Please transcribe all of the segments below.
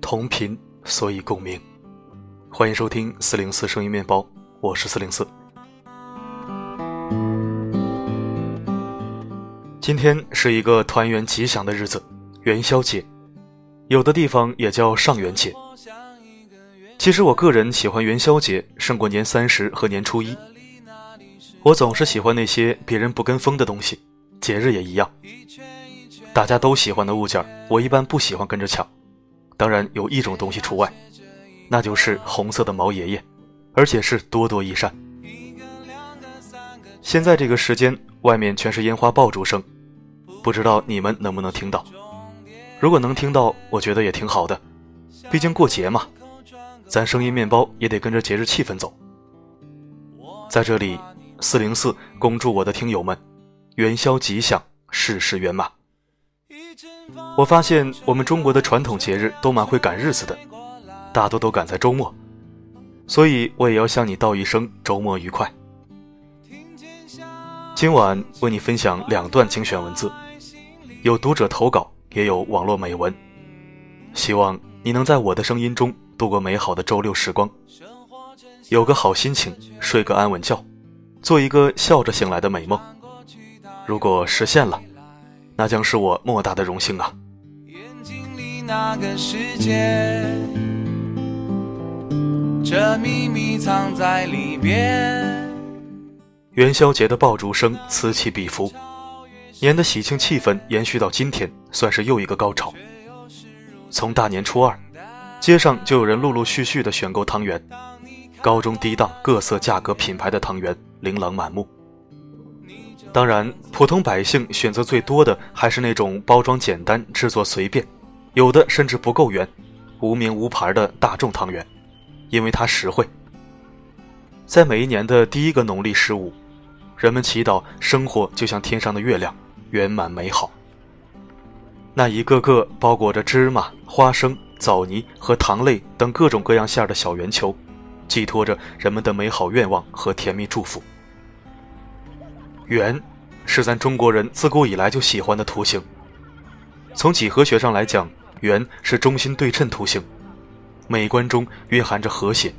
同频，所以共鸣。欢迎收听四零四声音面包，我是四零四。今天是一个团圆吉祥的日子，元宵节，有的地方也叫上元节。其实我个人喜欢元宵节胜过年三十和年初一。我总是喜欢那些别人不跟风的东西，节日也一样。大家都喜欢的物件，我一般不喜欢跟着抢。当然有一种东西除外，那就是红色的毛爷爷，而且是多多益善。现在这个时间，外面全是烟花爆竹声，不知道你们能不能听到？如果能听到，我觉得也挺好的，毕竟过节嘛。咱声音面包也得跟着节日气氛走。在这里，四零四恭祝我的听友们元宵吉祥，事事圆满。我发现我们中国的传统节日都蛮会赶日子的，大多都赶在周末，所以我也要向你道一声周末愉快。今晚为你分享两段精选文字，有读者投稿，也有网络美文，希望你能在我的声音中。度过美好的周六时光，有个好心情，睡个安稳觉，做一个笑着醒来的美梦。如果实现了，那将是我莫大的荣幸啊！元宵节的爆竹声此起彼伏，年的喜庆气氛延续到今天，算是又一个高潮。从大年初二。街上就有人陆陆续续的选购汤圆，高中低档、各色价格、品牌的汤圆琳琅满目。当然，普通百姓选择最多的还是那种包装简单、制作随便，有的甚至不够圆、无名无牌的大众汤圆，因为它实惠。在每一年的第一个农历十五，人们祈祷生活就像天上的月亮，圆满美好。那一个个包裹着芝麻、花生。枣泥和糖类等各种各样馅的小圆球，寄托着人们的美好愿望和甜蜜祝福。圆，是咱中国人自古以来就喜欢的图形。从几何学上来讲，圆是中心对称图形，美观中蕴含着和谐。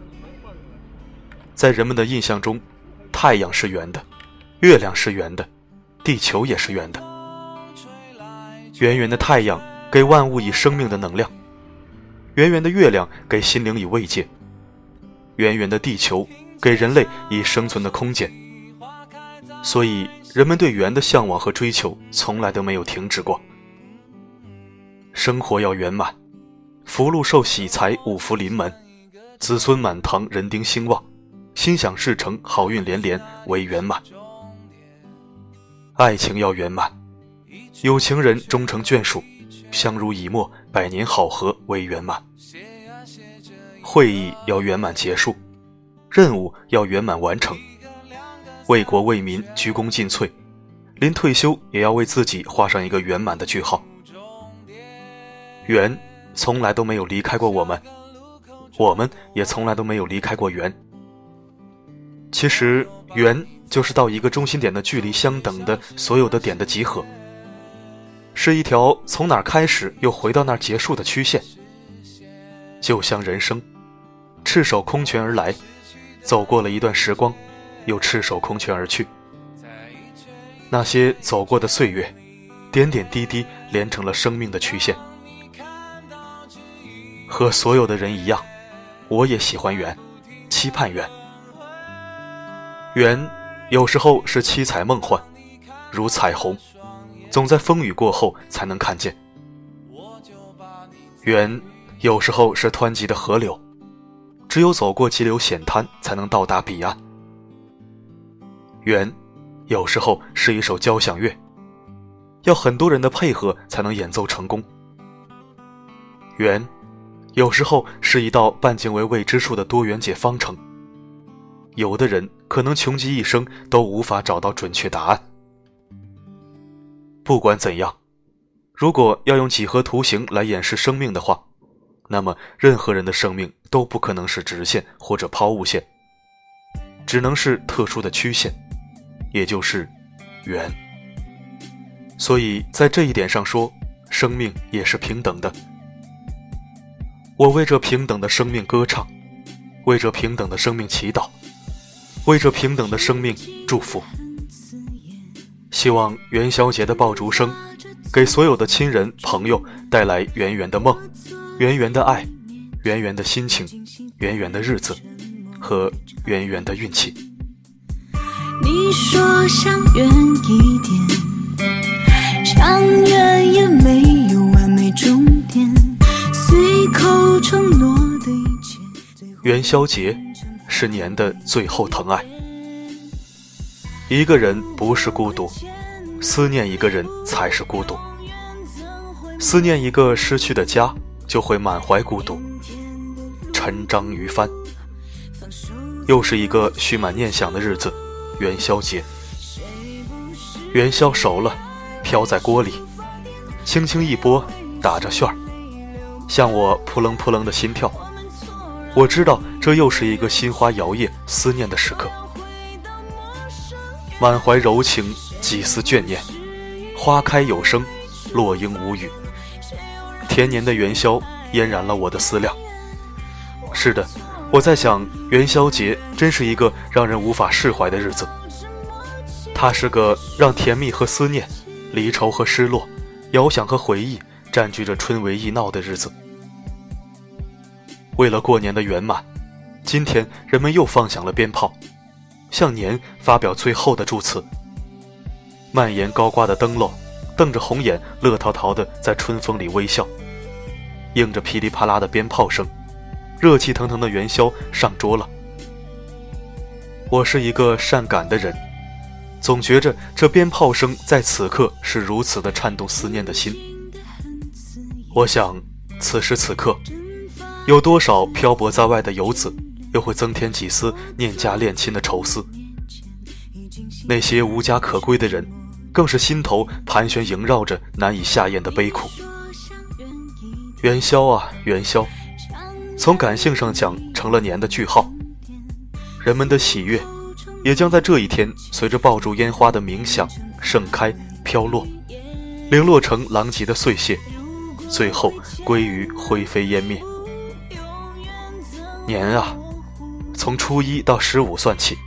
在人们的印象中，太阳是圆的，月亮是圆的，地球也是圆的。圆圆的太阳给万物以生命的能量。圆圆的月亮给心灵以慰藉，圆圆的地球给人类以生存的空间。所以，人们对圆的向往和追求从来都没有停止过。生活要圆满，福禄寿喜财五福临门，子孙满堂人丁兴旺，心想事成好运连连为圆满。爱情要圆满，有情人终成眷属。相濡以沫，百年好合为圆满。会议要圆满结束，任务要圆满完成，为国为民鞠躬尽瘁，临退休也要为自己画上一个圆满的句号。圆从来都没有离开过我们，我们也从来都没有离开过圆。其实，圆就是到一个中心点的距离相等的所有的点的集合。是一条从哪儿开始又回到那儿结束的曲线，就像人生，赤手空拳而来，走过了一段时光，又赤手空拳而去。那些走过的岁月，点点滴滴连成了生命的曲线。和所有的人一样，我也喜欢圆，期盼圆。圆有时候是七彩梦幻，如彩虹。总在风雨过后才能看见。缘有时候是湍急的河流，只有走过急流险滩，才能到达彼岸。圆有时候是一首交响乐，要很多人的配合才能演奏成功。圆有时候是一道半径为未知数的多元解方程，有的人可能穷极一生都无法找到准确答案。不管怎样，如果要用几何图形来演示生命的话，那么任何人的生命都不可能是直线或者抛物线，只能是特殊的曲线，也就是圆。所以在这一点上说，生命也是平等的。我为这平等的生命歌唱，为这平等的生命祈祷，为这平等的生命祝福。希望元宵节的爆竹声，给所有的亲人朋友带来圆圆的梦，圆圆的爱，圆圆的心情，圆圆的日子和圆圆的运气。你说想远一点，想远也没有完美终点。随口承诺的一切。元宵节是年的最后疼爱。一个人不是孤独，思念一个人才是孤独。思念一个失去的家，就会满怀孤独。陈章鱼帆。又是一个蓄满念想的日子，元宵节。元宵熟了，飘在锅里，轻轻一拨，打着旋儿，像我扑棱扑棱的心跳。我知道，这又是一个心花摇曳、思念的时刻。满怀柔情，几丝眷念。花开有声，落英无语。甜年的元宵嫣然了我的思量。是的，我在想，元宵节真是一个让人无法释怀的日子。它是个让甜蜜和思念、离愁和失落、遥想和回忆占据着春闱意闹的日子。为了过年的圆满，今天人们又放响了鞭炮。向年发表最后的祝词。蔓延高挂的灯笼，瞪着红眼，乐淘淘的在春风里微笑。应着噼里啪啦的鞭炮声，热气腾腾的元宵上桌了。我是一个善感的人，总觉着这鞭炮声在此刻是如此的颤动思念的心。我想，此时此刻，有多少漂泊在外的游子？又会增添几丝念家恋亲的愁思。那些无家可归的人，更是心头盘旋萦绕着难以下咽的悲苦。元宵啊元宵，从感性上讲成了年的句号。人们的喜悦，也将在这一天随着爆竹烟花的鸣响盛开飘落，零落成狼藉的碎屑，最后归于灰飞烟灭。年啊！从初一到十五算起，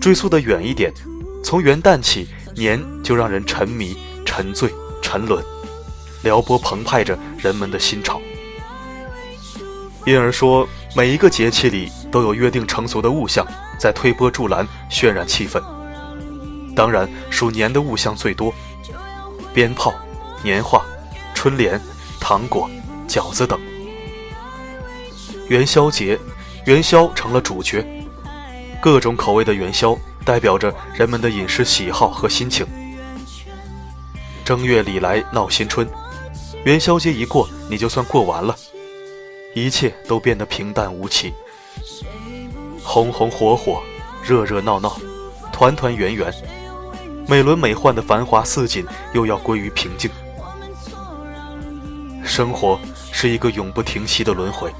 追溯的远一点，从元旦起，年就让人沉迷、沉醉、沉沦，撩拨澎湃着人们的心潮。因而说，每一个节气里都有约定成俗的物象在推波助澜，渲染气氛。当然，属年的物象最多：鞭炮、年画、春联、糖果、饺子等。元宵节。元宵成了主角，各种口味的元宵代表着人们的饮食喜好和心情。正月里来闹新春，元宵节一过，你就算过完了，一切都变得平淡无奇。红红火火，热热闹闹，团团圆圆，美轮美奂的繁华似锦又要归于平静。生活是一个永不停息的轮回。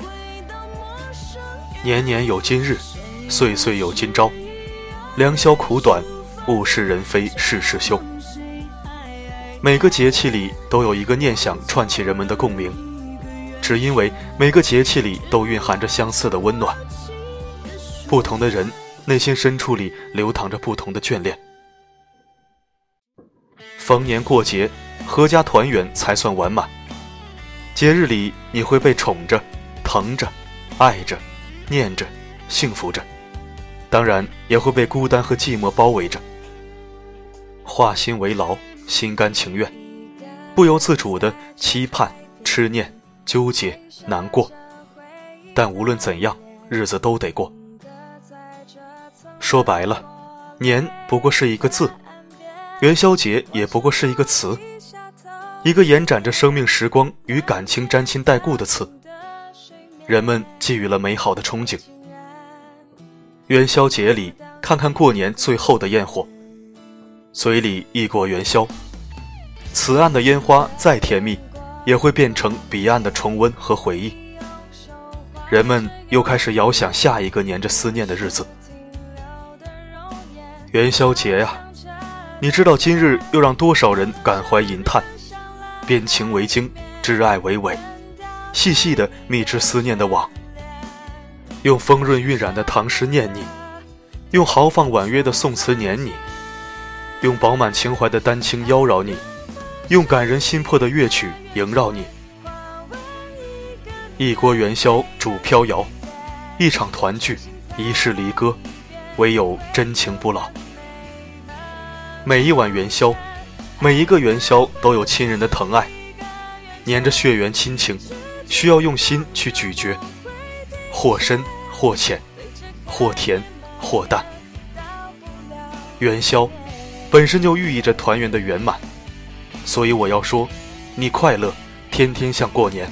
年年有今日，岁岁有今朝。良宵苦短，物是人非事事休。每个节气里都有一个念想串起人们的共鸣，只因为每个节气里都蕴含着相似的温暖。不同的人内心深处里流淌着不同的眷恋。逢年过节，阖家团圆才算完满。节日里你会被宠着、疼着、爱着。念着，幸福着，当然也会被孤单和寂寞包围着。化心为劳，心甘情愿，不由自主的期盼、痴念、纠结、难过。但无论怎样，日子都得过。说白了，年不过是一个字，元宵节也不过是一个词，一个延展着生命时光与感情沾亲带故的词。人们寄予了美好的憧憬。元宵节里，看看过年最后的焰火，嘴里一裹元宵，此岸的烟花再甜蜜，也会变成彼岸的重温和回忆。人们又开始遥想下一个粘着思念的日子。元宵节呀，你知道今日又让多少人感怀吟叹？边情为经，知爱为纬，细细的密织思念的网。用丰润晕染的唐诗念你，用豪放婉约的宋词念你，用饱满情怀的丹青妖娆你，用感人心魄的乐曲萦绕你。一锅元宵煮飘摇，一场团聚，一世离歌，唯有真情不老。每一碗元宵，每一个元宵都有亲人的疼爱，粘着血缘亲情，需要用心去咀嚼，或深或浅，或甜或淡。元宵本身就寓意着团圆的圆满，所以我要说，你快乐，天天像过年；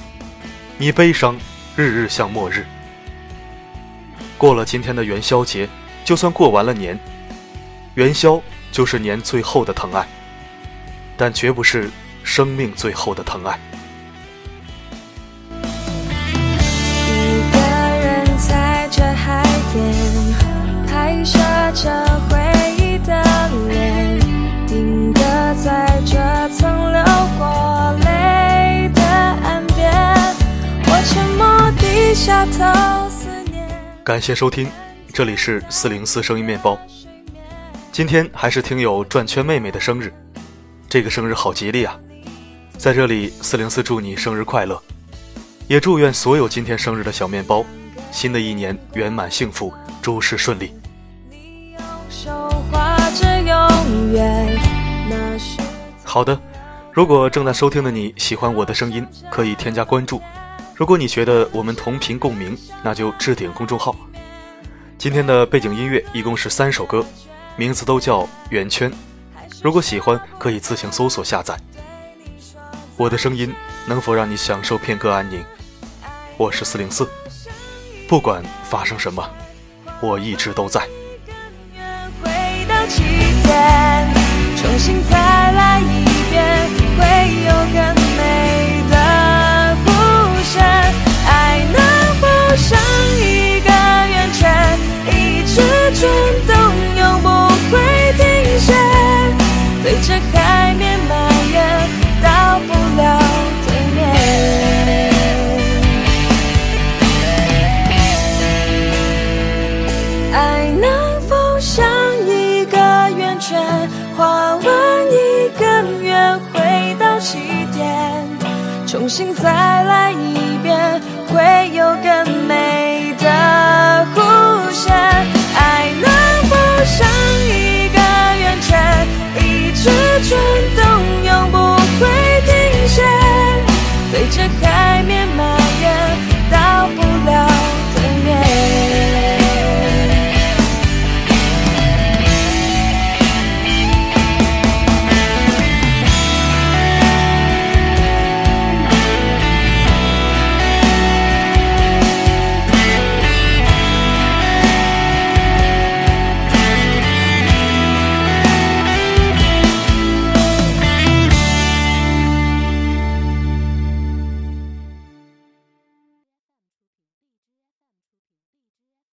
你悲伤，日日像末日。过了今天的元宵节，就算过完了年，元宵。就是年最后的疼爱，但绝不是生命最后的疼爱。感谢收听，这里是四零四声音面包。今天还是听友转圈妹妹的生日，这个生日好吉利啊！在这里，四零四祝你生日快乐，也祝愿所有今天生日的小面包，新的一年圆满幸福，诸事顺利。好的，如果正在收听的你喜欢我的声音，可以添加关注；如果你觉得我们同频共鸣，那就置顶公众号。今天的背景音乐一共是三首歌。名字都叫圆圈，如果喜欢，可以自行搜索下载。我的声音能否让你享受片刻安宁？我是四零四，不管发生什么，我一直都在。重新再来一遍，会有重新再来一遍，